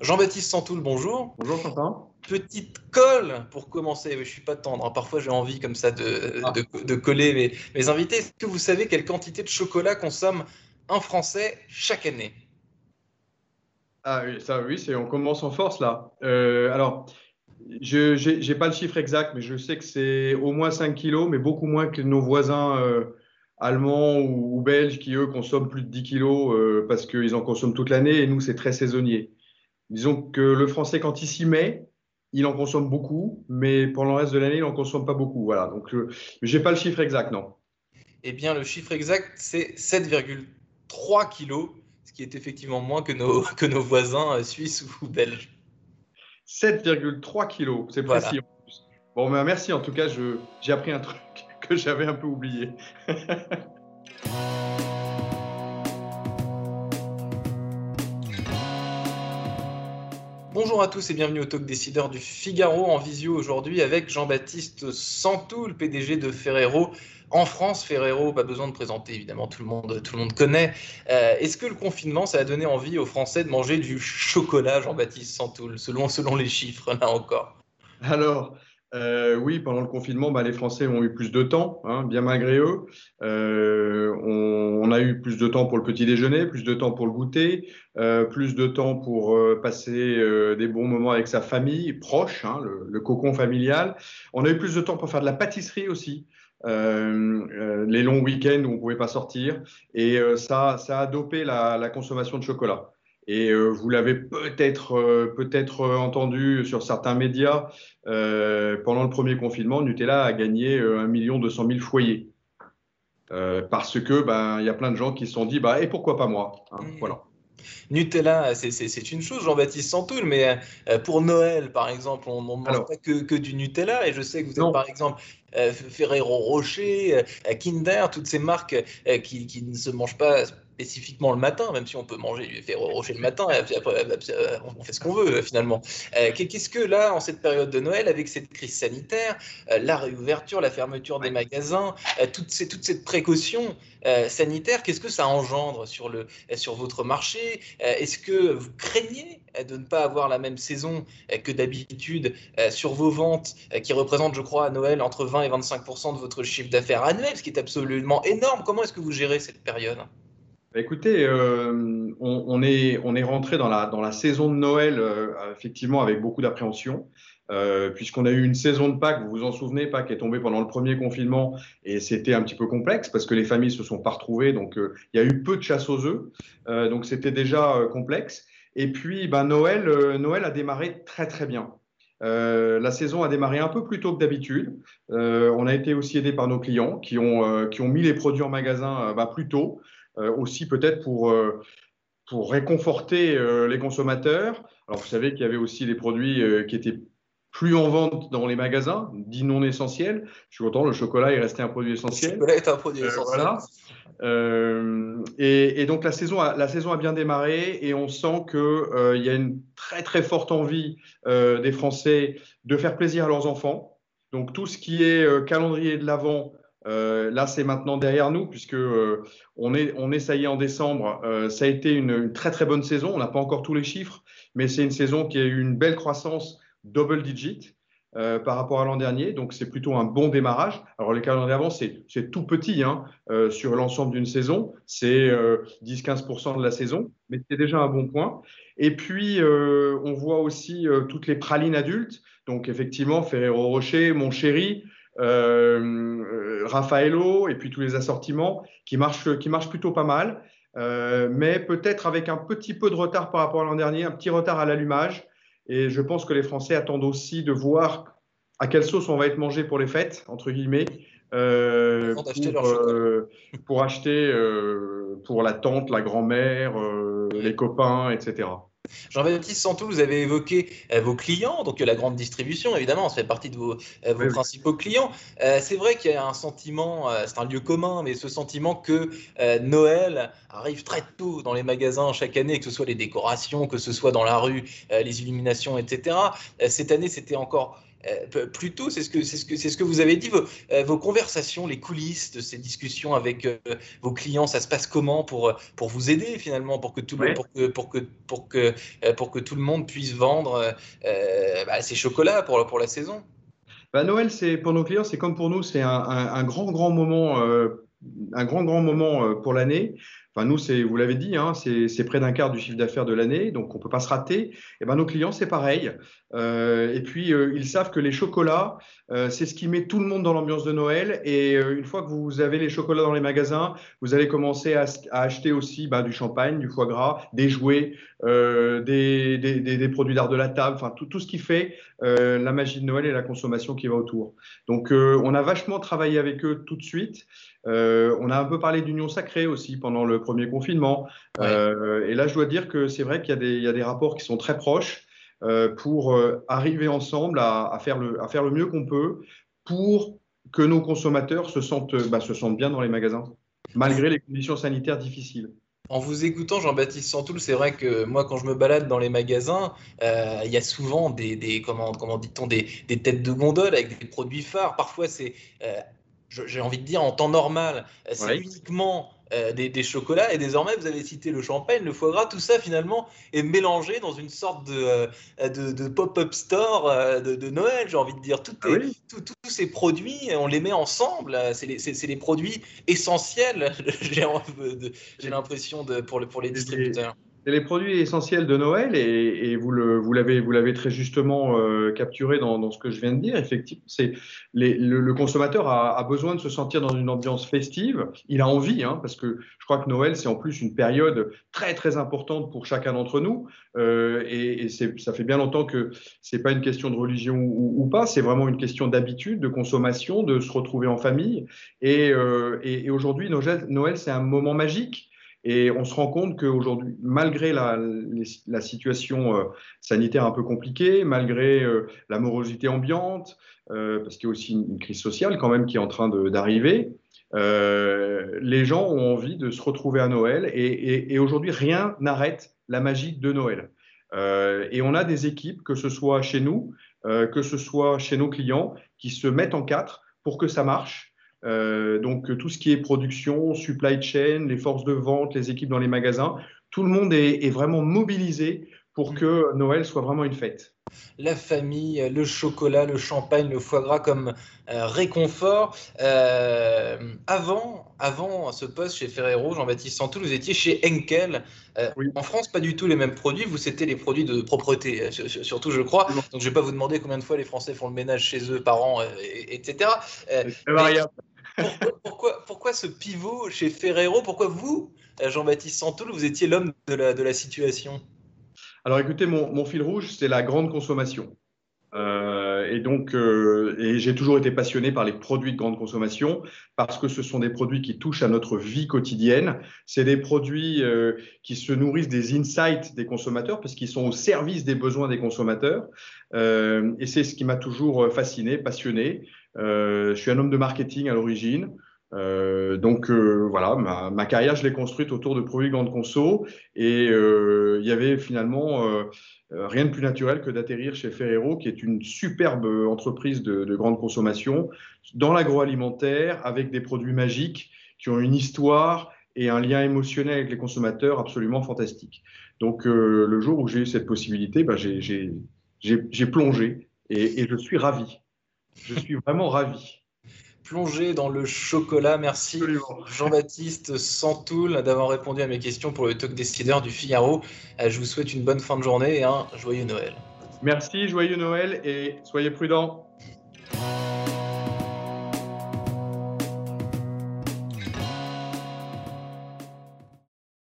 Jean-Baptiste Santoul, bonjour. Bonjour Quentin. Petite colle pour commencer. Je ne suis pas tendre. Hein. Parfois, j'ai envie comme ça de, ah. de, coller mes, mes invités. Est-ce que vous savez quelle quantité de chocolat consomme un Français chaque année? Ah oui, ça oui, c'est on commence en force là. Euh, alors, je n'ai pas le chiffre exact, mais je sais que c'est au moins 5 kilos, mais beaucoup moins que nos voisins euh, allemands ou, belges qui, eux, consomment plus de 10 kilos euh, parce qu'ils en consomment toute l'année et nous, c'est très saisonnier. Disons que le français, quand il s'y met, il en consomme beaucoup, mais pendant le reste de l'année, il n'en consomme pas beaucoup. Voilà. Donc, euh, je n'ai pas le chiffre exact, non. Eh bien, le chiffre exact, c'est 7,3 kilos, ce qui est effectivement moins que nos, que nos voisins euh, suisses ou belges. 7,3 kilos, c'est précis. Bon, ben, merci en tout cas, j'ai appris un truc que j'avais un peu oublié. Bonjour à tous et bienvenue au Talk Décideur du Figaro en visio aujourd'hui avec Jean-Baptiste Santou, le PDG de Ferrero. En France, Ferrero, pas besoin de présenter, évidemment, tout le monde, tout le monde connaît. Euh, est-ce que le confinement, ça a donné envie aux Français de manger du chocolat, Jean-Baptiste Santoul, selon, selon les chiffres, là encore? Alors, euh, oui, pendant le confinement, bah, les Français ont eu plus de temps, hein, bien malgré eux. Euh, on, a eu plus de temps pour le petit déjeuner, plus de temps pour le goûter, euh, plus de temps pour passer des bons moments avec sa famille proche, hein, le, cocon familial. On a eu plus de temps pour faire de la pâtisserie aussi. les longs week-ends où on ne pouvait pas sortir. Et ça, ça a dopé la consommation de chocolat. Et euh, vous l'avez peut-être euh, peut-être entendu sur certains médias, euh, pendant le premier confinement, Nutella a gagné 1 million 200 000 foyers. parce que ben il y a plein de gens qui se sont dit bah et pourquoi pas moi hein, voilà. Nutella, c'est une chose, Jean-Baptiste Santoul, mais pour Noël, par exemple, on ne mange pas que, que, du Nutella. Et je sais que vous êtes, par exemple, Ferrero Rocher, Kinder, toutes ces marques qui, qui, ne se mangent pas spécifiquement le matin, même si on peut manger du Ferrero Rocher le matin, et après, on fait ce qu'on veut finalement. Euh, qu'est-ce que là, en cette période de Noël, avec cette crise sanitaire, euh, la réouverture, la fermeture des magasins, euh, toute, ces, toute cette précaution sanitaire, qu'est-ce que ça engendre sur, le, sur votre marché? Est-ce que vous craignez de ne pas avoir la même saison que d'habitude sur vos ventes, qui représentent, je crois, à Noël entre 20 et 25 de votre chiffre d'affaires annuel, ce qui est absolument énorme? Comment est-ce que vous gérez cette période? Écoutez, euh, on, est, on est rentré dans la, dans la saison de Noël, euh, effectivement, avec beaucoup d'appréhension, euh, puisqu'on a eu une saison de Pâques, vous vous en souvenez, Pâques est tombé pendant le premier confinement, et c'était un petit peu complexe, parce que les familles se sont pas retrouvées, donc il y a eu peu de chasse aux œufs, donc c'était déjà complexe. Et puis, ben, Noël, Noël a démarré très très bien. la saison a démarré un peu plus tôt que d'habitude. on a été aussi aidé par nos clients qui ont, qui ont mis les produits en magasin bah, plus tôt. Euh, aussi peut-être pour, euh, pour réconforter euh, les consommateurs. Alors vous savez qu'il y avait aussi des produits qui étaient plus en vente dans les magasins, dits non essentiels. Je suis content, le chocolat est resté un produit essentiel. Le chocolat est un produit essentiel. et, donc la saison, a, la saison a bien démarré et on sent qu'il y a une très très forte envie des Français de faire plaisir à leurs enfants. Donc tout ce qui est calendrier de l'Avent, euh, là, c'est maintenant derrière nous, puisque euh, on, est, on ça y est, en décembre. Euh, ça a été une, très très bonne saison. On n'a pas encore tous les chiffres, mais c'est une saison qui a eu une belle croissance double digit par rapport à l'an dernier. Donc, c'est plutôt un bon démarrage. Alors, les calendriers avant, c'est tout petit hein, sur l'ensemble d'une saison. C'est 10-15% de la saison, mais c'est déjà un bon point. Et puis, on voit aussi toutes les pralines adultes. Donc, effectivement, Ferrero Rocher, Mon Chéri. Euh, Raffaello et puis tous les assortiments qui marchent, qui marchent plutôt pas mal, euh, mais peut-être avec un petit peu de retard par rapport à l'an dernier, un petit retard à l'allumage. Et je pense que les Français attendent aussi de voir à quelle sauce on va être mangé pour les fêtes, entre guillemets, euh, pour, pour, acheter pour la tante, la grand-mère, les copains, etc. Jean-Baptiste Santou, vous avez évoqué euh, vos clients, donc la grande distribution, évidemment, ça fait partie de vos, euh, principaux clients. Euh, c'est vrai qu'il y a un sentiment, c'est un lieu commun, mais ce sentiment que Noël arrive très tôt dans les magasins chaque année, que ce soit les décorations, que ce soit dans la rue, les illuminations, etc. cette année, c'était encore plus tôt. C'est ce que c'est ce que c'est ce que vous avez dit. Vos, vos, conversations, les coulisses de ces discussions avec vos clients, ça se passe comment pour pour vous aider finalement, pour que tout le pour que pour que pour que pour que tout le monde puisse vendre bah, ses chocolats pour pour la saison? Bah, Noël, c'est pour nos clients, c'est comme pour nous, c'est un, un, grand grand moment un grand, grand moment euh, pour l'année. Enfin, nous, c'est, vous l'avez dit, hein, c'est près d'un quart du chiffre d'affaires de l'année, donc on ne peut pas se rater. Et eh ben, nos clients, c'est pareil. Euh, et puis, euh, ils savent que les chocolats, c'est ce qui met tout le monde dans l'ambiance de Noël. Et une fois que vous avez les chocolats dans les magasins, vous allez commencer à, acheter aussi bah, du champagne, du foie gras, des jouets, des, produits d'art de la table, enfin tout, tout ce qui fait la magie de Noël et la consommation qui va autour. Donc, on a vachement travaillé avec eux tout de suite. On a un peu parlé d'union sacrée aussi pendant le premier confinement. Euh, et là, je dois dire que c'est vrai qu'il y, a des rapports qui sont très proches euh, pour arriver ensemble à, faire le, à, faire le, mieux qu'on peut pour que nos consommateurs se sentent, bah, se sentent bien dans les magasins, malgré les conditions sanitaires difficiles. En vous écoutant, Jean-Baptiste Santoul, c'est vrai que moi, quand je me balade dans les magasins, il y a souvent des, comment, comment dit-on, des, têtes de gondole avec des produits phares. Parfois, c'est j'ai envie de dire, en temps normal, c'est uniquement euh, des, chocolats. Et désormais, vous avez cité le champagne, le foie gras, tout ça finalement est mélangé dans une sorte de, euh, de, pop-up store euh, de, Noël, j'ai envie de dire. Tout ah tous ces produits, on les met ensemble. C'est les, les, produits essentiels, j'ai l'impression, pour, pour les distributeurs. Les produits essentiels de Noël et, vous, l'avez, très justement euh, capturé dans, ce que je viens de dire. Effectivement, c'est le, le, consommateur a, besoin de se sentir dans une ambiance festive. Il a envie, hein, parce que je crois que Noël, c'est en plus une période très très importante pour chacun d'entre nous. Euh, et, ça fait bien longtemps que c'est pas une question de religion ou, pas, c'est vraiment une question d'habitude, de consommation, de se retrouver en famille. Et, euh, aujourd'hui, Noël, c'est un moment magique. Et on se rend compte qu'aujourd'hui, malgré la, situation euh, sanitaire un peu compliquée, malgré euh, la morosité ambiante, euh, parce qu'il y a aussi une, crise sociale quand même qui est en train d'arriver, les gens ont envie de se retrouver à Noël et, aujourd'hui, rien n'arrête la magie de Noël. et on a des équipes, que ce soit chez nous, que ce soit chez nos clients, qui se mettent en quatre pour que ça marche donc tout ce qui est production, supply chain, les forces de vente, les équipes dans les magasins, tout le monde est, est vraiment mobilisé pour mm. que Noël soit vraiment une fête. La famille, le chocolat, le champagne, le foie gras comme euh, réconfort. Euh, avant, avant ce poste chez Ferrero, Jean-Baptiste Santou, vous étiez chez Henkel. Euh, en France, pas du tout les mêmes produits. Vous, c'était les produits de propreté, surtout, je crois. Donc, je ne vais pas vous demander combien de fois les Français font le ménage chez eux par an, etc. pourquoi, ce pivot chez Ferrero? Pourquoi vous, Jean-Baptiste Santoul, vous étiez l'homme de la, de la situation? Alors écoutez, mon, mon fil rouge, c'est la grande consommation. Euh, et donc, euh, j'ai toujours été passionné par les produits de grande consommation parce que ce sont des produits qui touchent à notre vie quotidienne. C'est des produits euh, qui se nourrissent des insights des consommateurs parce qu'ils sont au service des besoins des consommateurs. Euh, et c'est ce qui m'a toujours fasciné, passionné. Je suis un homme de marketing à l'origine. Euh, donc euh, voilà, ma, ma, carrière, je l'ai construite autour de produits grande conso et euh, il y avait finalement euh, rien de plus naturel que d'atterrir chez Ferrero, qui est une superbe entreprise de, de grande consommation dans l'agroalimentaire avec des produits magiques qui ont une histoire et un lien émotionnel avec les consommateurs absolument fantastique. Donc le jour où j'ai eu cette possibilité, bah, j'ai plongé et, et je suis ravi. Je suis vraiment ravi. Plongé dans le chocolat. Merci Jean-Baptiste Santoul d'avoir répondu à mes questions pour le talk décideur du Figaro. Euh, je vous souhaite une bonne fin de journée et un joyeux Noël. Merci, joyeux Noël et soyez prudents.